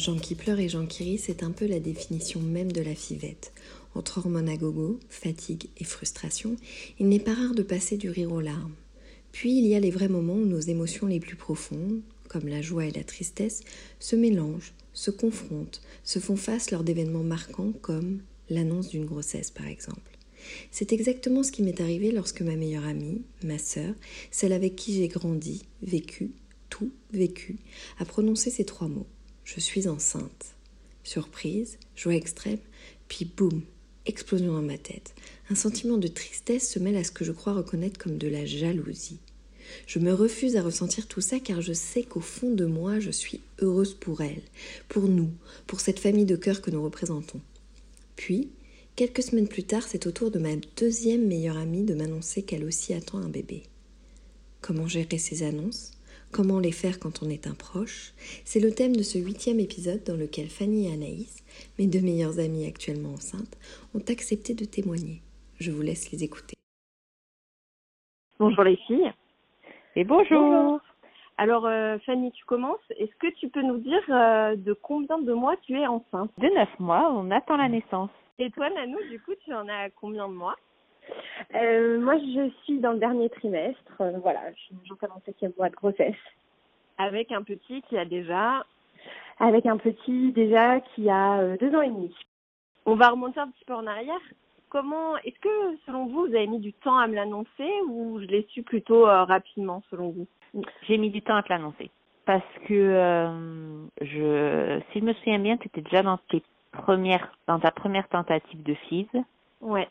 Jean qui pleure et Jean qui rit, c'est un peu la définition même de la fivette. Entre hormones à gogo, fatigue et frustration, il n'est pas rare de passer du rire aux larmes. Puis il y a les vrais moments où nos émotions les plus profondes, comme la joie et la tristesse, se mélangent, se confrontent, se font face lors d'événements marquants comme l'annonce d'une grossesse par exemple. C'est exactement ce qui m'est arrivé lorsque ma meilleure amie, ma sœur, celle avec qui j'ai grandi, vécu, tout vécu, a prononcé ces trois mots. Je suis enceinte. Surprise, joie extrême, puis boum, explosion dans ma tête. Un sentiment de tristesse se mêle à ce que je crois reconnaître comme de la jalousie. Je me refuse à ressentir tout ça car je sais qu'au fond de moi, je suis heureuse pour elle, pour nous, pour cette famille de cœur que nous représentons. Puis, quelques semaines plus tard, c'est au tour de ma deuxième meilleure amie de m'annoncer qu'elle aussi attend un bébé. Comment gérer ces annonces? Comment les faire quand on est un proche? C'est le thème de ce huitième épisode dans lequel Fanny et Anaïs, mes deux meilleures amies actuellement enceintes, ont accepté de témoigner. Je vous laisse les écouter. Bonjour les filles. Et bonjour. Alors euh, Fanny, tu commences. Est-ce que tu peux nous dire euh, de combien de mois tu es enceinte? De neuf mois, on attend la naissance. Et toi Nanou, du coup, tu en as combien de mois? Euh, moi, je suis dans le dernier trimestre. Euh, voilà, j'entame mon septième mois de grossesse. Avec un petit qui a déjà Avec un petit déjà qui a euh, deux ans et demi. On va remonter un petit peu en arrière. Comment Est-ce que, selon vous, vous avez mis du temps à me l'annoncer ou je l'ai su plutôt rapidement, selon vous? J'ai mis du temps à te l'annoncer. Parce que, je, si je me souviens bien, tu étais déjà dans tes premières, dans ta première tentative de FIS. Ouais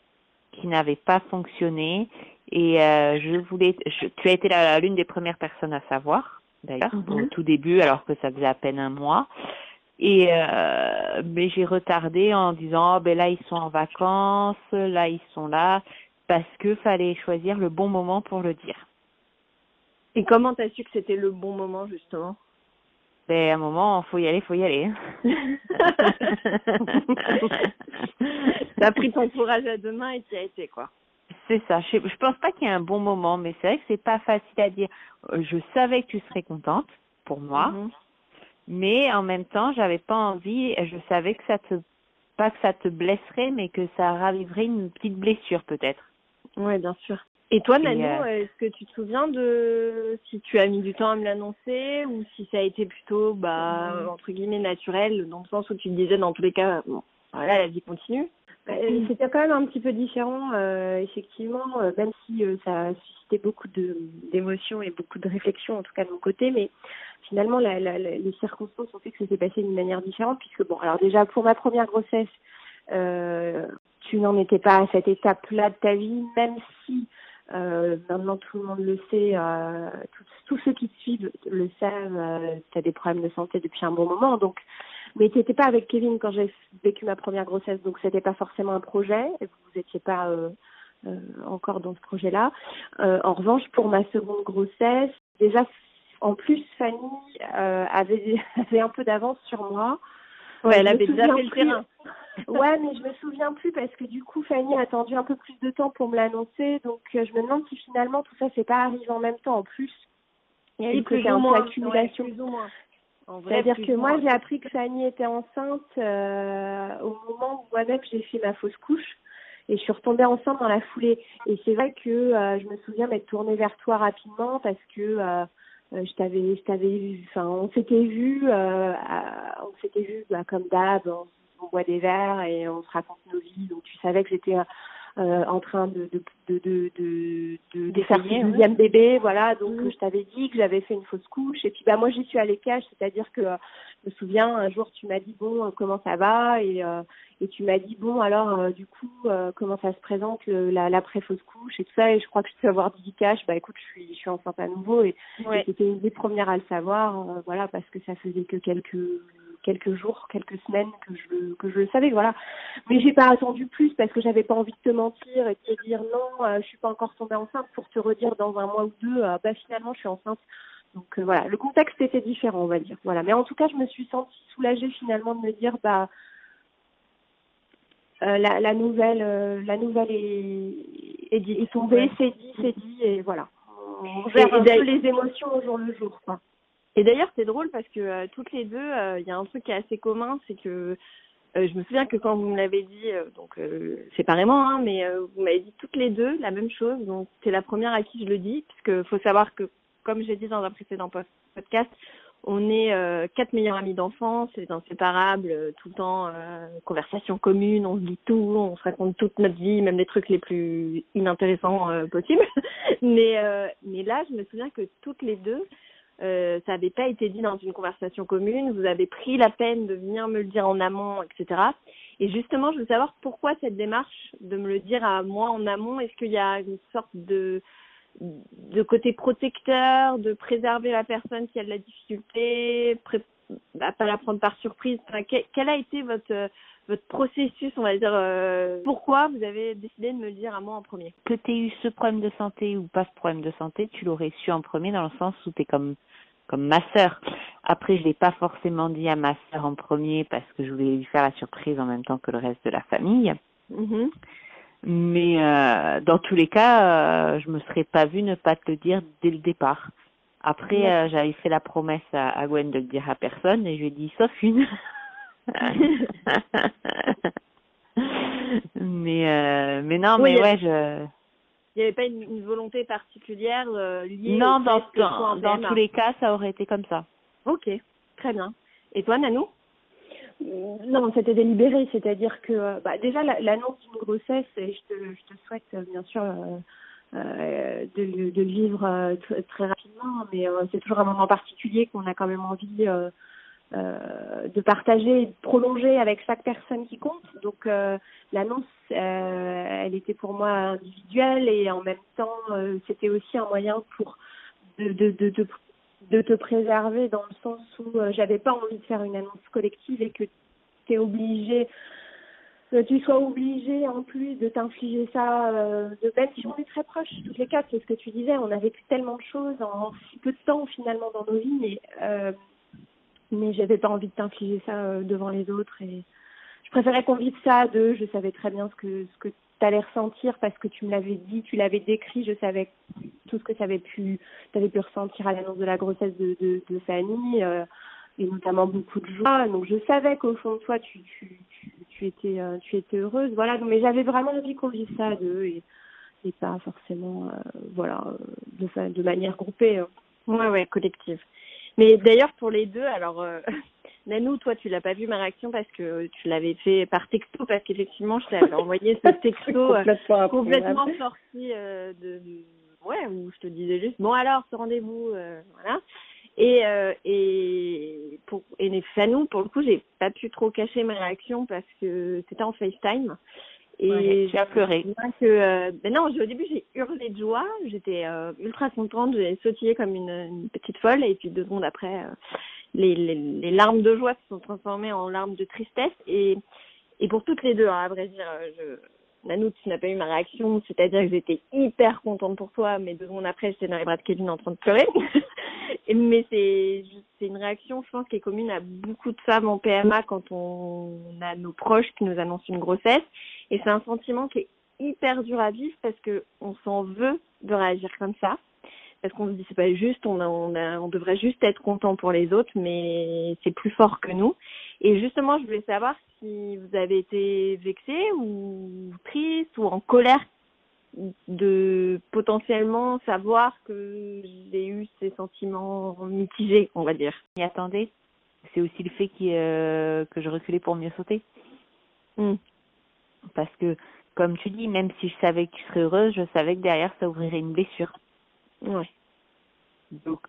qui n'avait pas fonctionné. Et euh, je voulais tu as été l'une des premières personnes à savoir d'ailleurs au mhm. tout début alors que ça faisait à peine un mois. Et euh, mais j'ai retardé en disant oh, ben là ils sont en vacances là ils sont là parce que fallait choisir le bon moment pour le dire. Et comment t'as su que c'était le bon moment justement? Ben à un moment faut y aller faut y aller T'as pris ton courage à deux mains et tu as été, quoi. C'est ça. Je, je pense pas qu'il y ait un bon moment, mais c'est vrai que c'est pas facile à dire. Euh, je savais que tu serais contente pour moi, mhm. mais en même temps, j'avais pas envie. Je savais que ça te, pas que ça te blesserait, mais que ça raviverait une petite blessure peut-être. Oui, bien sûr. Et toi, Nanou, euh, est-ce que tu te souviens de si tu as mis du temps à me l'annoncer ou si ça a été plutôt, bah, mhm. entre guillemets, naturel, dans le sens où tu te disais, dans tous les cas, bon, voilà, la vie continue euh, C'était quand même un petit peu différent, euh, effectivement, euh, même si ça a suscité beaucoup d'émotions et beaucoup de réflexions, en tout cas de mon côté, mais finalement, la, la, les circonstances ont fait que ça s'est passé d'une manière différente, puisque, bon, alors déjà, pour ma première grossesse, tu n'en étais pas à cette étape-là de ta vie, même si maintenant tout le monde le sait, tous, ceux qui te suivent le savent, tu as des problèmes de santé depuis un bon moment, donc mais tu n'étais pas avec Kevin quand j'ai vécu ma première grossesse, donc c'était pas forcément un projet. Vous n'étiez pas euh, euh, encore dans ce projet-là. Euh, en revanche, pour ma seconde grossesse, déjà en plus Fanny euh, avait, avait un peu d'avance sur moi. Ouais, elle avait déjà fait le terrain. Ouais, mais je me souviens plus parce que du coup Fanny a attendu un peu plus de temps pour me l'annoncer, donc je me demande si finalement tout ça s'est pas arrivé en même temps en plus. Il y a eu plus accumulation. ou moins. C'est-à-dire que moi, j'ai appris que Fanny était enceinte euh, au moment où moi-même j'ai fait ma fausse couche et je suis retombée enceinte dans la foulée. Et c'est vrai que euh, je me souviens m'être tournée vers toi rapidement parce que euh, je t'avais, je t'avais enfin, on s'était vu, on s'était vu bah, comme d'hab, on, on, boit des verres et on se raconte nos vies. Donc tu savais que j'étais euh, en train de de de de de, de, faire son deuxième bébé, voilà. Donc mm. je t'avais dit que j'avais fait une fausse couche. Et puis bah moi j'y suis allée cash, c'est-à-dire que je me souviens un jour tu m'as dit bon euh, comment ça va? Et euh, et tu m'as dit bon alors du coup comment ça se présente la l'après fausse couche et tout ça? Et je crois que je peux avoir dit cash. Bah écoute je suis je suis enceinte à nouveau. Et, et c'était une des premières à le savoir voilà parce que ça faisait que quelques quelques jours, quelques semaines que je que je le savais, voilà. Mais j'ai pas attendu plus parce que j'avais pas envie de te mentir et de te dire non, euh, je suis pas encore tombée enceinte pour te redire dans un mois ou deux, euh, bah finalement je suis enceinte. Donc euh, voilà, le contexte était différent, on va dire. Voilà, mais en tout cas, je me suis sentie soulagée finalement de me dire bah la, la nouvelle la nouvelle est est, est tombée, c'est dit, c'est dit et voilà. On gère un peu les émotions au jour le jour, quoi. Et d'ailleurs, c'est drôle parce que euh, toutes les deux, euh, il y a un truc qui est assez commun, c'est que euh, je me souviens que quand vous me l'avez dit, donc séparément, hein, mais vous m'avez dit toutes les deux la même chose. Donc c'est la première à qui je le dis, puisque faut savoir que, comme j'ai dit dans un précédent podcast, on est quatre meilleurs amis d'enfance, c'est inséparable, tout le temps conversation commune, on se dit tout, on se raconte toute notre vie, même les trucs les plus inintéressants possibles. mais mais là, je me souviens que toutes les deux, euh, ça n'avait pas été dit dans une conversation commune, vous avez pris la peine de venir me le dire en amont, etc. Et justement, je veux savoir pourquoi cette démarche de me le dire à moi en amont, est-ce qu'il y a une sorte de de côté protecteur, de préserver la personne qui a de la difficulté, bah, pas la prendre par surprise. Enfin, quel, a été votre votre processus, on va dire, euh, pourquoi vous avez décidé de me le dire à moi en premier? Que tu aies eu ce problème de santé ou pas ce problème de santé, tu l'aurais su en premier dans le sens où tu es comme comme ma sœur. Après, je l'ai pas forcément dit à ma sœur en premier parce que je voulais lui faire la surprise en même temps que le reste de la famille. Mm-hmm. Mais euh, dans tous les cas, euh, je me serais pas vue ne pas te le dire dès le départ. Après, euh, j'avais fait la promesse à, à, Gwen de le dire à personne et je lui ai dit sauf une. mais euh, mais non, mais ouais, je il n'y avait pas une, volonté particulière euh, liée Non, dans, dans, dans tous les cas, ça aurait été comme ça. Ok, très bien. Et toi, Nanou? Non, c'était délibéré, c'est-à-dire que euh, bah, déjà l'annonce d'une grossesse, et je te, je te souhaite euh, bien sûr euh, de, de, le vivre très rapidement, mais c'est toujours un moment particulier qu'on a quand même envie euh, de partager et de prolonger avec chaque personne qui compte. Donc euh, l'annonce, euh, elle était pour moi individuelle et en même temps, c'était aussi un moyen pour de, de, de, de, de te préserver dans le sens où j'avais pas envie de faire une annonce collective et que tu es obligé que tu sois obligé en plus de t'infliger ça de même si on est très proches toutes les quatre c'est ce que tu disais on a vécu tellement de choses en si peu de temps finalement dans nos vies mais mais j'avais pas envie de t'infliger ça euh, devant les autres et je préférais qu'on vive ça à deux. Je savais très bien ce que ce que t'allais ressentir parce que tu me l'avais dit, tu l'avais décrit. Je savais tout ce que tu avais pu t'avais pu ressentir à l'annonce de la grossesse de de, Fanny euh, et notamment beaucoup de joie. Donc je savais qu'au fond de toi tu tu tu, tu étais euh, tu étais heureuse. Voilà. Donc, mais j'avais vraiment envie qu'on vive ça à deux et et pas forcément voilà de de manière groupée. Hein. Ouais ouais collective. Mais d'ailleurs, pour les deux, alors, euh, Nanou, toi, tu l'as pas vu ma réaction parce que tu l'avais fait par texto, parce qu'effectivement, je t'avais envoyé ce texto euh, complètement, sorti euh, de, Ouais, où je te disais juste, bon alors, ce rendez-vous, euh, voilà. Et, euh, et pour et Fanou, pour le coup, j'ai pas pu trop cacher ma réaction parce que c'était en FaceTime. Et j'ai pleuré. Que, euh, ben non, au début j'ai hurlé de joie, j'étais euh, ultra contente, j'ai sautillé comme une, une, petite folle. Et puis deux secondes après, euh, les, les, les, larmes de joie se sont transformées en larmes de tristesse. Et et pour toutes les deux, hein, à vrai dire, je, Nanou, tu n'as pas eu ma réaction, c'est-à-dire que j'étais hyper contente pour toi, mais deux secondes après, j'étais dans les bras de Kevin en train de pleurer. mais c'est c'est une réaction, je pense, qui est commune à beaucoup de femmes en PMA quand on a nos proches qui nous annoncent une grossesse. Et c'est un sentiment qui est hyper dur à vivre parce que on s'en veut de réagir comme ça. Parce qu'on se dit c'est pas juste, on a, on a, on devrait juste être content pour les autres, mais c'est plus fort que nous. Et justement, je voulais savoir si vous avez été vexé ou triste ou en colère de potentiellement savoir que j'ai eu ces sentiments mitigés, on va dire. Y attendez, c'est aussi le fait que je reculais pour mieux sauter. Mm. Parce que, comme tu dis, même si je savais que tu serais heureuse, je savais que derrière ça ouvrirait une blessure. Ouais. Donc,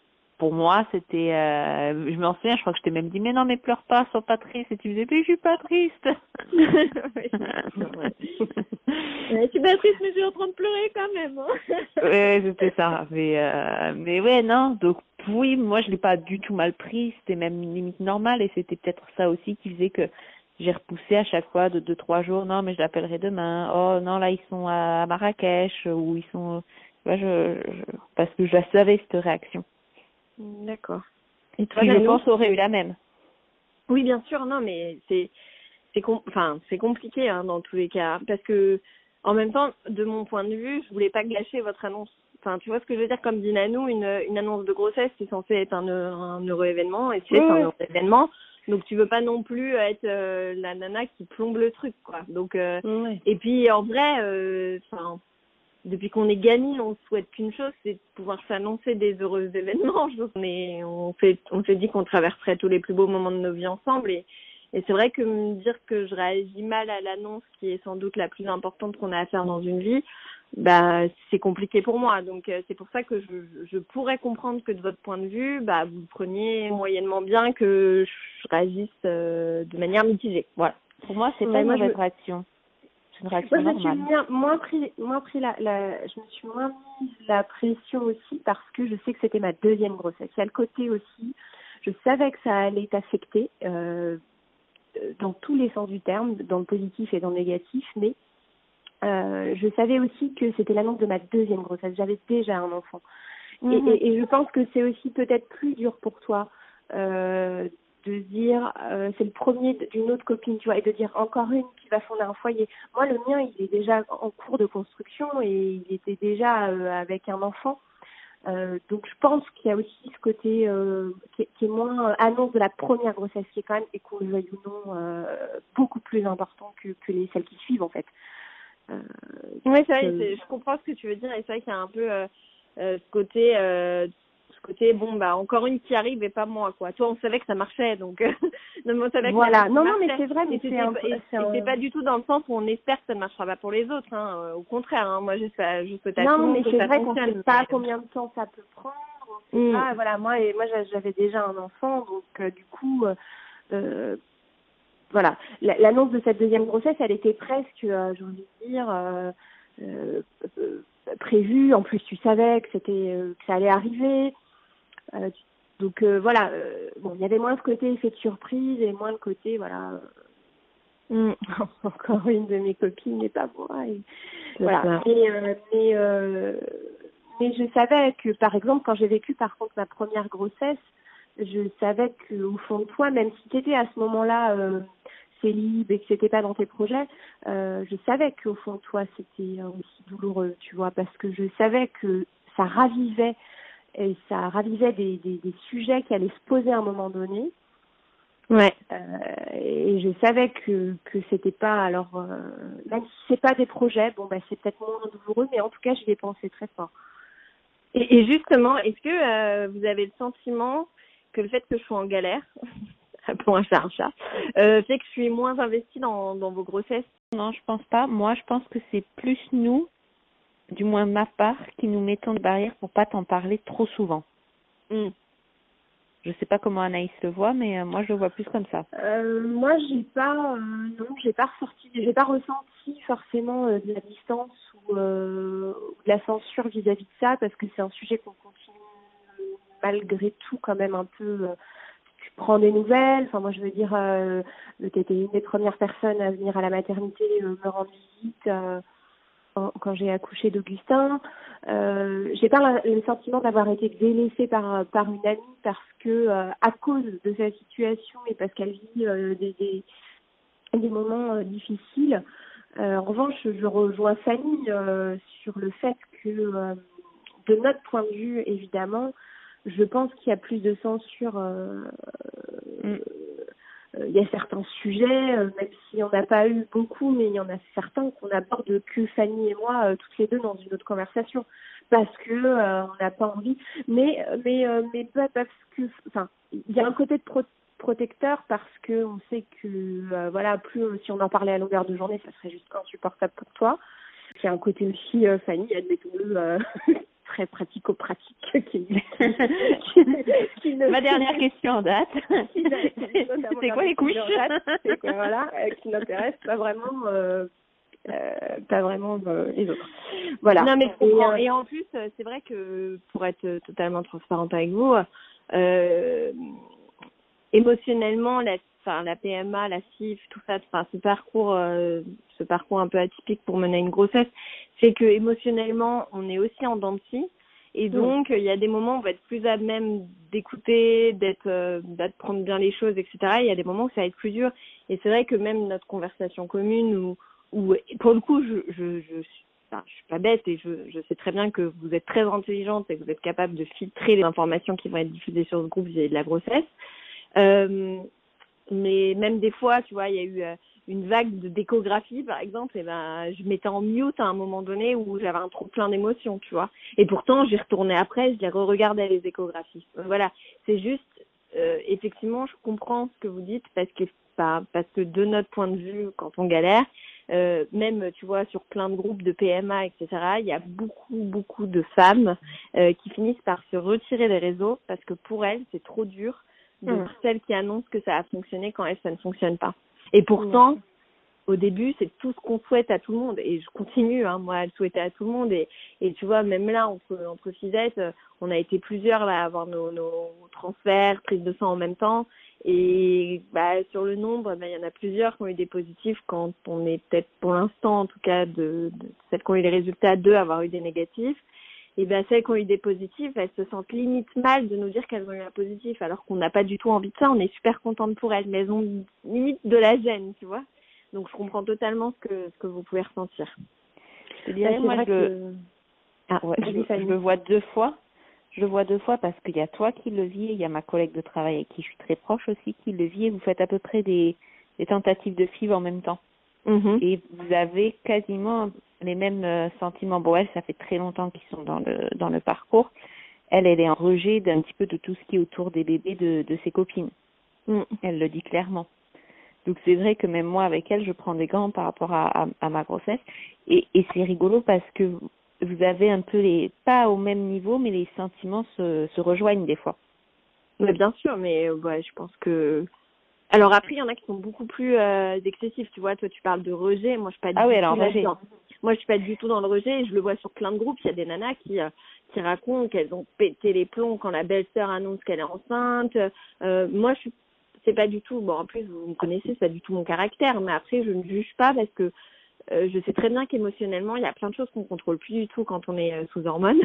pour moi, c'était, euh, je m'en souviens, je crois que je t'ai même dit, mais non, mais pleure pas, sois pas triste. Et tu disais, mais je suis pas triste. je suis pas triste, mais je suis en train de pleurer quand même. Hein. ouais, c'était ça. Mais, euh, mais ouais, non. Donc, oui, moi, je l'ai pas du tout mal pris. C'était même limite normal. Et c'était peut-être ça aussi qui faisait que j'ai repoussé à chaque fois de deux, trois jours. Non, mais je l'appellerai demain. Oh, non, là, ils sont à Marrakech ou ils sont, je, je, parce que je savais cette réaction. D'accord. Et toi, je pense, aurait eu la même. Oui, bien sûr. Non, mais c'est c'est enfin c'est compliqué hein, dans tous les cas parce que en même temps, de mon point de vue, je voulais pas gâcher votre annonce. Enfin, tu vois ce que je veux dire Comme dit Nanou, une, une annonce de grossesse, c'est censé être un, un heureux événement, et c'est un heureux événement. Donc tu veux pas non plus être euh, la nana qui plombe le truc, quoi. Donc euh, et puis en vrai, euh, enfin depuis qu'on est gamine, on souhaite qu'une chose, c'est de pouvoir s'annoncer des heureux événements. On, est, on s'est, on s'est dit qu'on traverserait tous les plus beaux moments de nos vies ensemble. Et, et c'est vrai que me dire que je réagis mal à l'annonce, qui est sans doute la plus importante qu'on a à faire dans une vie, bah c'est compliqué pour moi. Donc euh, c'est pour ça que je, je pourrais comprendre que de votre point de vue, bah vous preniez moyennement bien que je réagisse euh, de manière mitigée. Voilà. Pour moi, c'est pas une mauvaise réaction moi, je me suis moins pris, moins pris la, la, je me suis moins mis la pression aussi parce que je sais que c'était ma deuxième grossesse. Il y a le côté aussi, je savais que ça allait t'affecter euh, dans tous les sens du terme, dans le positif et dans le négatif, mais euh, je savais aussi que c'était l'annonce de ma deuxième grossesse. J'avais déjà un enfant. et, mhm. et, et, je pense que c'est aussi peut-être plus dur pour toi euh, de dire euh, c'est le premier d'une autre copine, tu vois, et de dire encore une qui va fonder un foyer. Moi, le mien, il est déjà en cours de construction et il était déjà euh, avec un enfant. Euh, donc je pense qu'il y a aussi ce côté euh, qui, est, qui, est, moins annonce de la première grossesse, qui est quand même, et qu'on le veuille ou non, beaucoup plus important que, que les celles qui suivent en fait. Oui, c'est vrai, je comprends ce que tu veux dire, et c'est vrai qu'il y a un peu ce côté côté bon bah encore une qui arrive et pas moi quoi toi on savait que ça marchait donc euh, non, on savait voilà non non mais c'est vrai mais c'est un... pas du tout dans le sens où on espère que ça ne marchera pas pour les autres hein. Euh, au contraire hein. moi juste juste peut-être non mais c'est vrai qu'on sait pas combien de temps ça peut prendre on sait mm. pas voilà moi et moi j'avais déjà un enfant donc euh, du coup euh, voilà l'annonce de cette deuxième grossesse elle était presque j'ai envie de dire euh, prévue en plus tu savais que c'était que ça allait arriver euh, donc euh, voilà, euh, bon, il y avait moins ce côté effet de surprise et moins le côté voilà. Mm. encore une de mes copines n'est pas moi. Et, voilà. mais mais je savais que par exemple quand j'ai vécu par contre ma première grossesse, je savais que au fond de toi, même si tu étais à ce moment-là euh, célib et que c'était pas dans tes projets, euh, je savais qu'au fond de toi c'était aussi douloureux, tu vois, parce que je savais que ça ravivait et ça ravivait des, des, des, sujets qui allaient se poser à un moment donné. Ouais. Euh, et je savais que que c'était pas alors euh, même si c'est pas des projets, bon bah c'est peut-être moins douloureux, mais en tout cas j'y ai pensé très fort. Et, et justement, est-ce que euh, vous avez le sentiment que le fait que je sois en galère, pour un chat un chat, euh, fait que je suis moins investie dans dans vos grossesses Non, je pense pas. Moi, je pense que c'est plus nous du moins ma part, qui nous mettons des barrières pour pas t'en parler trop souvent. Mm. Je sais pas comment Anaïs le voit, mais euh, moi je le vois plus comme ça. Euh, moi j'ai pas, euh, non, j'ai pas ressorti, j'ai pas ressenti forcément euh, de la distance ou, de la censure vis-à-vis de ça, parce que c'est un sujet qu'on continue malgré tout quand même un peu. tu prends des nouvelles. Enfin moi je veux dire, euh, tu étais une des premières personnes à venir à la maternité me rendre visite quand j'ai accouché d'Augustin. Euh, j'ai pas le sentiment d'avoir été délaissée par par une amie parce que euh, à cause de sa situation et parce qu'elle vit euh, des, des, des moments euh, difficiles. en revanche, je rejoins Fanny sur le fait que de notre point de vue, évidemment, je pense qu'il y a plus de censure mm. euh, il y a certains sujets, euh, même si on n'a pas eu beaucoup, mais il y en a certains qu'on aborde que Fanny et moi euh, toutes les deux dans une autre conversation parce que on n'a pas envie. Mais mais mais pas parce que, enfin, il y a un côté de protecteur parce que on sait que voilà, plus si on en parlait à longueur de journée, ça serait juste insupportable pour toi. Il y a un côté aussi, Fanny, admettons-le, très pratico-pratique. Qui, qui, Ma dernière question en date. C'est quoi les couches date, Voilà, euh, qui n'intéresse pas vraiment. Euh, euh, pas vraiment euh, les autres. Voilà. Non mais et, et en plus, c'est vrai que pour être totalement transparente avec vous, émotionnellement, la enfin la PMA, la CIF, tout ça, enfin ce parcours, euh, ce parcours un peu atypique pour mener une grossesse, c'est que émotionnellement on est aussi en dents et mm. donc il y a des moments où on va être plus à même d'écouter, d'être, euh, d'apprendre bien les choses, etc. Il y a des moments où ça va être plus dur et c'est vrai que même notre conversation commune où, où pour le coup je je, je Enfin, je suis pas bête et je, je sais très bien que vous êtes très intelligente et que vous êtes capable de filtrer les informations qui vont être diffusées sur ce groupe vis-à-vis de la grossesse. Euh, mais même des fois, tu vois, il y a eu euh, une vague de d'échographie, par exemple, et ben, je m'étais en mute à un moment donné où j'avais un trop plein d'émotions, tu vois. Et pourtant, j'y retournais après, je les re-regardais les échographies. Voilà, c'est juste, euh, effectivement, je comprends ce que vous dites parce que, parce que de notre point de vue, quand on galère, euh, même, tu vois, sur plein de groupes de PMA, etc., il y a beaucoup, beaucoup de femmes euh, qui finissent par se retirer des réseaux parce que pour elles, c'est trop dur de mmh. celles qui annoncent que ça a fonctionné quand elles, ça ne fonctionne pas. Et pourtant, au début, c'est tout ce qu'on souhaite à tout le monde. Et je continue, hein, moi, à le souhaiter à tout le monde. Et, et tu vois, même là, entre, entre fisettes, on a été plusieurs là, à avoir nos, nos transferts, prises de sang en même temps. Et bah, sur le nombre, bah, il y en a plusieurs qui ont eu des positifs quand on est peut-être, pour l'instant en tout cas, de, de celles qui ont eu les résultats, deux avoir eu des négatifs et bien celles qui ont eu des positifs, elles se sentent limite mal de nous dire qu'elles ont eu un positif, alors qu'on n'a pas du tout envie de ça, on est super contente pour elles, mais elles ont limite de la gêne, tu vois. Donc je comprends totalement ce que, ce que vous pouvez ressentir. Je dirais, moi, je, ah, ouais, je, le vois deux fois. Je le vois deux fois parce qu'il y a toi qui le vis et il y a ma collègue de travail avec qui je suis très proche aussi qui le vit et vous faites à peu près des, des tentatives de FIV en même temps. Mm-hmm. Et vous avez quasiment les mêmes euh, sentiments. Bon, elle, ça fait très longtemps qu'ils sont dans le dans le parcours. Elle, elle est en rejet d'un petit peu de tout ce qui est autour des bébés de, de ses copines. Mm. Elle le dit clairement. Donc c'est vrai que même moi avec elle, je prends des gants par rapport à, à, ma grossesse. Et, et c'est rigolo parce que vous avez un peu les pas au même niveau, mais les sentiments se, se rejoignent des fois. Mais bien sûr, mais ouais, je pense que alors après, il y en a qui sont beaucoup plus euh, excessifs. Tu vois, toi, tu parles de rejet. Moi, je suis pas. Ah oui, alors rejet. Moi, je suis pas du tout dans le rejet. Je le vois sur plein de groupes. Il y a des nanas qui euh, qui racontent qu'elles ont pété les plombs quand la belle-sœur annonce qu'elle est enceinte. Euh, moi, je suis c'est pas du tout. Bon, en plus, vous me connaissez, c'est pas du tout mon caractère. Mais après, je ne juge pas parce que euh, je sais très bien qu'émotionnellement, il y a plein de choses qu'on contrôle plus du tout quand on est euh, sous hormones.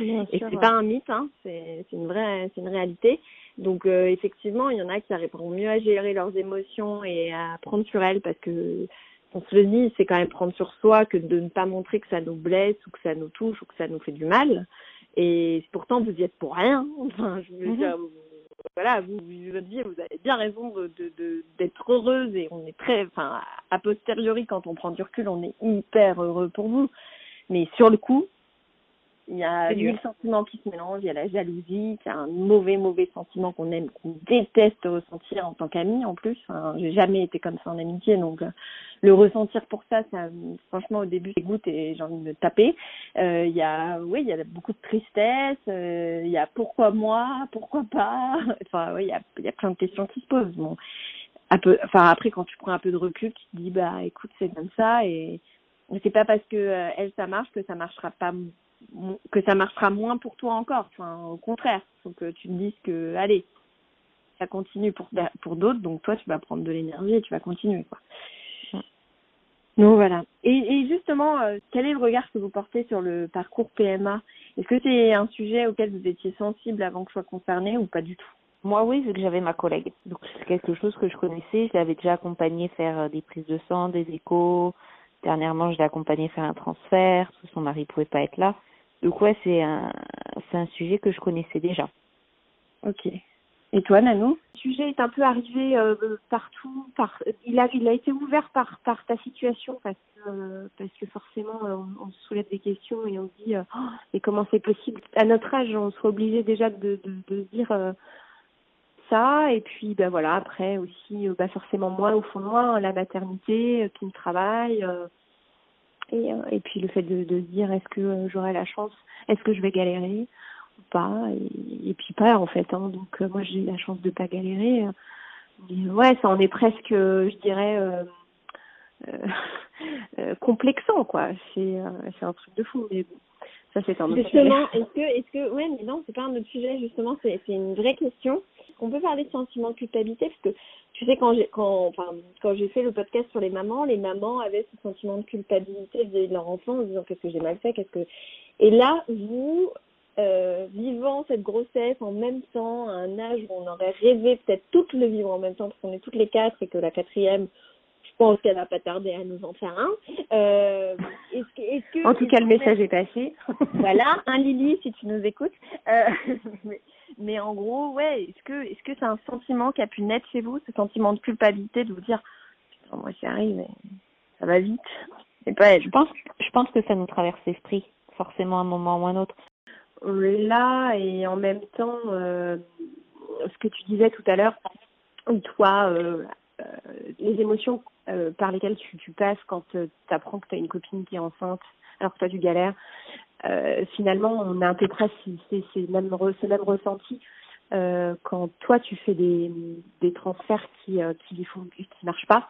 et c'est pas un mythe, hein, c'est une vraie, c'est une réalité. Donc euh, effectivement, il y en a qui arriveront mieux à gérer leurs émotions et à prendre sur elles parce que on se le dit, c'est quand même prendre sur soi que de ne pas montrer que ça nous blesse ou que ça nous touche ou que ça nous fait du mal. Et pourtant, vous y êtes pour rien. Enfin, je veux mhm. dire, voilà, vous, vie, vous avez bien raison de, de, d'être heureuse et on est très, enfin, a posteriori, quand on prend du recul, on est hyper heureux pour vous. Mais sur le coup, il y a mille sentiments qui se mélangent, il y a la jalousie, qui a un mauvais, mauvais sentiment qu'on aime, qu'on déteste ressentir en tant qu'ami en plus. Enfin, j'ai jamais été comme ça en amitié, donc euh, le ressentir pour ça, ça franchement au début goûte et j'ai envie de me taper. Euh, il y a, oui, il y a beaucoup de tristesse, euh, il y a pourquoi moi, pourquoi pas. Enfin, oui, il y a, il y a plein de questions qui se posent. Bon, un peu, enfin après quand tu prends un peu de recul, tu te dis bah écoute c'est comme ça et c'est pas parce que elle ça marche que ça marchera pas que ça marchera moins pour toi encore. Enfin, au contraire, faut que tu te dises que, allez, ça continue pour pour d'autres, donc toi tu vas prendre de l'énergie et tu vas continuer quoi. Donc voilà. Et, et justement, euh, quel est le regard que vous portez sur le parcours PMA Est-ce que c'est un sujet auquel vous étiez sensible avant que je sois concernée ou pas du tout? Moi oui, vu que j'avais ma collègue. Donc c'est quelque chose que je connaissais. Je l'avais déjà accompagnée faire euh, des prises de sang, des échos. Dernièrement, je l'ai accompagnée faire un transfert, parce que son mari pouvait pas être là. Donc ouais, c'est un, c'est un sujet que je connaissais déjà. Ok. Et toi, Nanou? Le sujet est un peu arrivé euh, partout. Par, il, a, il a été ouvert par, par ta situation parce que, parce que forcément, on, se soulève des questions et on se dit oh, mais comment c'est possible? À notre âge, on serait obligé déjà de, de, de dire ça. Et puis, ben voilà, après aussi, bah forcément moi, au fond de moi, la maternité qui me travaille. et, puis le fait de, se dire est-ce que j'aurai la chance, est-ce que je vais galérer? Pas? Et, puis pas en fait hein. donc euh, moi j'ai eu la chance de pas galérer. Ouais ça en est presque je dirais euh, euh, complexant quoi. C'est c'est un truc de fou mais bon ça c'est un autre justement est-ce que est-ce que ouais mais non c'est pas un autre sujet justement c'est c'est une vraie question. On peut parler de sentiment de culpabilité parce que tu sais quand j'ai quand enfin quand j'ai fait le podcast sur les mamans les mamans avaient ce sentiment de culpabilité vis-à-vis de leur enfant en disant qu'est-ce que j'ai mal fait qu'est-ce que et là vous euh, vivant cette grossesse en même temps, à un âge où on aurait rêvé peut-être toutes le vivre en même temps, parce qu'on est toutes les quatre et que la quatrième, je pense qu'elle va pas tarder à nous en faire un. Euh, est-ce que, est-ce que, en tout cas, le message est passé. voilà, un Lily, si tu nous écoutes. Euh, mais, en gros, ouais, est-ce que, est-ce que c'est un sentiment qui a pu naître chez vous, ce sentiment de culpabilité de vous dire, putain, moi j'y arrive, ça va vite. C'est pas elle. Je pense, je pense que ça nous traverse l'esprit, forcément à un moment ou à un autre là et en même temps euh, ce que tu disais tout à l'heure toi euh, euh, les émotions par lesquelles tu, tu passes quand tu apprends que tu as une copine qui est enceinte alors que toi tu galères finalement on a un peu près c'est même ce même ressenti quand toi tu fais des, des transferts qui qui font qui marchent pas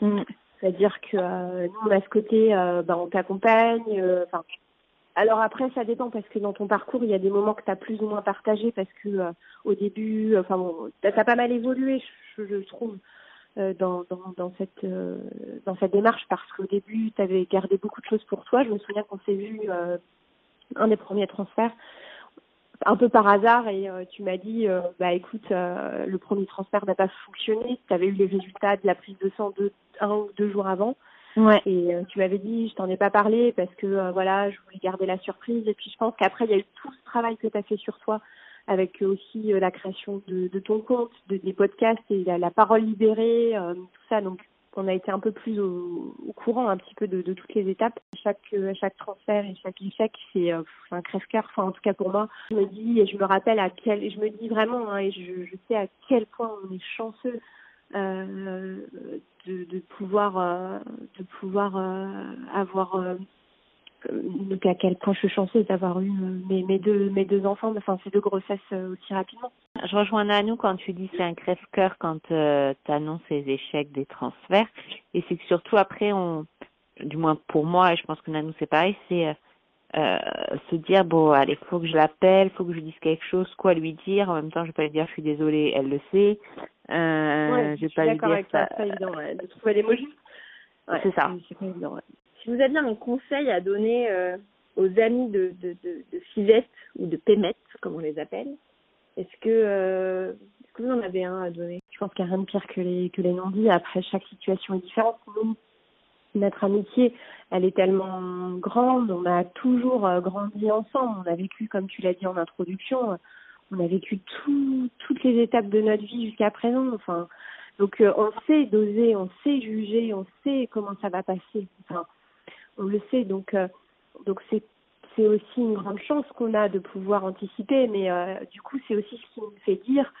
mm. c'est-à-dire que nous on a ce côté bah, on t'accompagne alors après, ça dépend parce que dans ton parcours, il y a des moments que tu as plus ou moins partagé parce que euh, au début, enfin bon, tu as, pas mal évolué, je, je trouve, euh, dans, dans, dans, cette, euh, dans cette démarche parce qu'au début, tu avais gardé beaucoup de choses pour toi. Je me souviens qu'on s'est vu un des premiers transferts un peu par hasard et tu m'as dit bah écoute le premier transfert n'a pas fonctionné tu avais eu les résultats de la prise de sang deux, un ou deux jours avant Ouais. Et euh, tu m'avais dit, je t'en ai pas parlé parce que euh, voilà, je voulais garder la surprise. Et puis je pense qu'après, il y a eu tout ce travail que tu as fait sur toi avec aussi euh, la création de, de, ton compte, de, des podcasts et la, la parole libérée, tout ça. Donc, on a été un peu plus au, au courant un petit peu de, toutes les étapes. Chaque, chaque transfert et chaque échec, c'est un crève-cœur. Enfin, en tout cas pour moi, je me dis et je me rappelle à quel, je me dis vraiment, hein, et je, je sais à quel point on est chanceux euh, de, de, pouvoir euh, de pouvoir euh, avoir à quel point je suis chanceuse d'avoir eu mes, mes deux mes deux enfants, enfin ces deux grossesses aussi rapidement. Je rejoins nous quand tu dis c'est un crève-cœur quand euh, tu annonces les échecs des transferts. Et c'est que surtout après, on, du moins pour moi, et je pense que Nanou c'est pareil, c'est euh, se dire bon allez faut que je l'appelle faut que je dise quelque chose quoi lui dire en même temps je vais pas lui dire je suis désolée elle le sait euh, ouais, je vais pas lui dire avec ça, ça évident, ouais, de trouver les mots justes ouais, c'est ça c'est pas évident ouais. Vous aviez un conseil à donner euh, aux amis de de ou de Pémette comme on les appelle. Est-ce que euh, est-ce que vous en avez un à donner? Je pense qu'il n'y a rien de pire que les que non-dits. Après chaque situation est différente. Notre amitié, elle est tellement grande, on a toujours euh, grandi ensemble, on a vécu, comme tu l'as dit en introduction, on a vécu tout, toutes les étapes de notre vie jusqu'à présent. Enfin, donc on sait doser, on sait juger, on sait comment ça va passer. On le sait. Donc, donc c'est c'est aussi une grande chance qu'on a de pouvoir anticiper, mais du coup c'est aussi ce qui nous fait dire,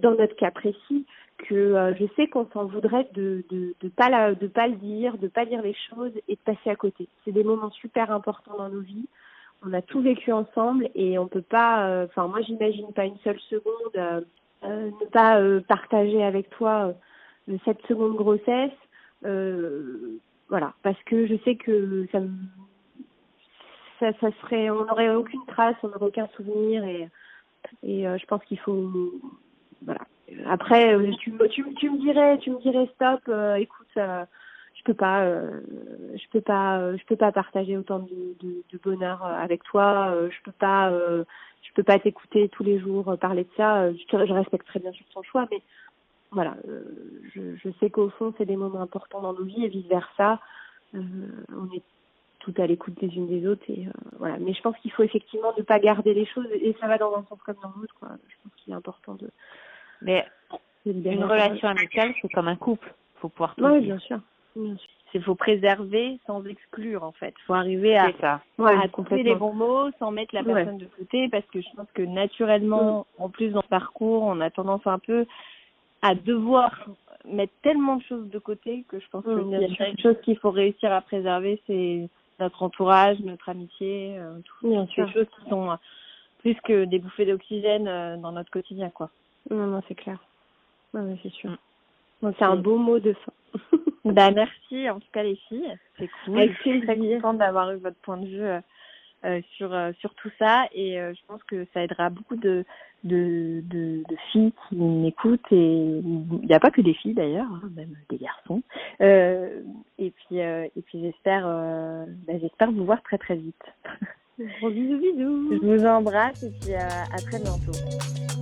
dans notre cas précis, que euh, je sais qu'on s'en voudrait de de de pas la, de pas le dire, de pas dire les choses et de passer à côté. C'est des moments super importants dans nos vies. On a tout vécu ensemble et on peut pas. Euh, enfin, moi, j'imagine pas une seule seconde euh, ne pas partager avec toi cette seconde grossesse. Voilà, parce que je sais que ça ça, ça serait, on n'aurait aucune trace, on n'aurait aucun souvenir et et je pense qu'il faut voilà après, euh, tu, tu, tu me dirais, tu me dirais stop. Euh, écoute, euh, je peux pas, je peux pas, je peux pas partager autant de, de, de bonheur avec toi. je peux pas, je peux pas t'écouter tous les jours parler de ça. Je, je respecte très bien ton choix, mais voilà, je, je sais qu'au fond, c'est des moments importants dans nos vies et vice versa. on est tout à l'écoute des unes des autres. Et voilà. Mais je pense qu'il faut effectivement ne pas garder les choses et ça va dans un sens comme dans l'autre. Quoi. Je pense qu'il est important de. Mais une relation amicale, c'est comme un couple. faut pouvoir tout Oui, bien sûr. Bien sûr il faut préserver sans exclure en fait. Il faut arriver à, ça. à trouver les bons mots sans mettre la personne de côté parce que je pense que naturellement, mm. en plus dans le parcours, on a tendance un peu à devoir mettre tellement de choses de côté que je pense mm, qu'il y a quelque chose qu'il faut réussir à préserver, c'est notre entourage, notre amitié, euh, toutes ces choses qui sont euh, plus que des bouffées d'oxygène euh, dans notre quotidien quoi. Non, non, c'est clair. Non, c'est sûr. Mm. c'est un beau mot de fin. Bah, merci en tout cas les filles, c'est cool. Je suis très contente d'avoir eu votre point de vue euh, sur sur tout ça et je pense que ça aidera beaucoup de de, de, de filles qui m'écoutent et il n'y a pas que des filles d'ailleurs, hein, même des garçons. et puis et puis j'espère bah, j'espère vous voir très très vite. Gros bisous bisous. Je vous embrasse et puis à très bientôt.